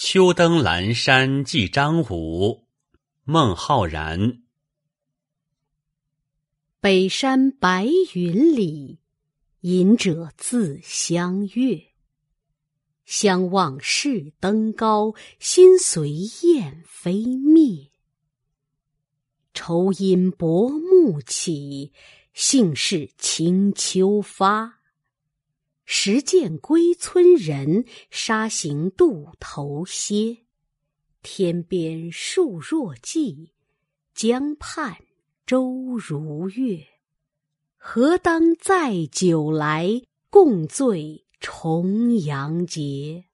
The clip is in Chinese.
秋登阑珊记张武，孟浩然。北山白云里，隐者自相悦。相望是登高，心随雁飞灭。愁因薄暮起，兴是清秋发。时见归村人，沙行渡头歇。天边树若荠，江畔舟如月。何当载酒来，共醉重阳节。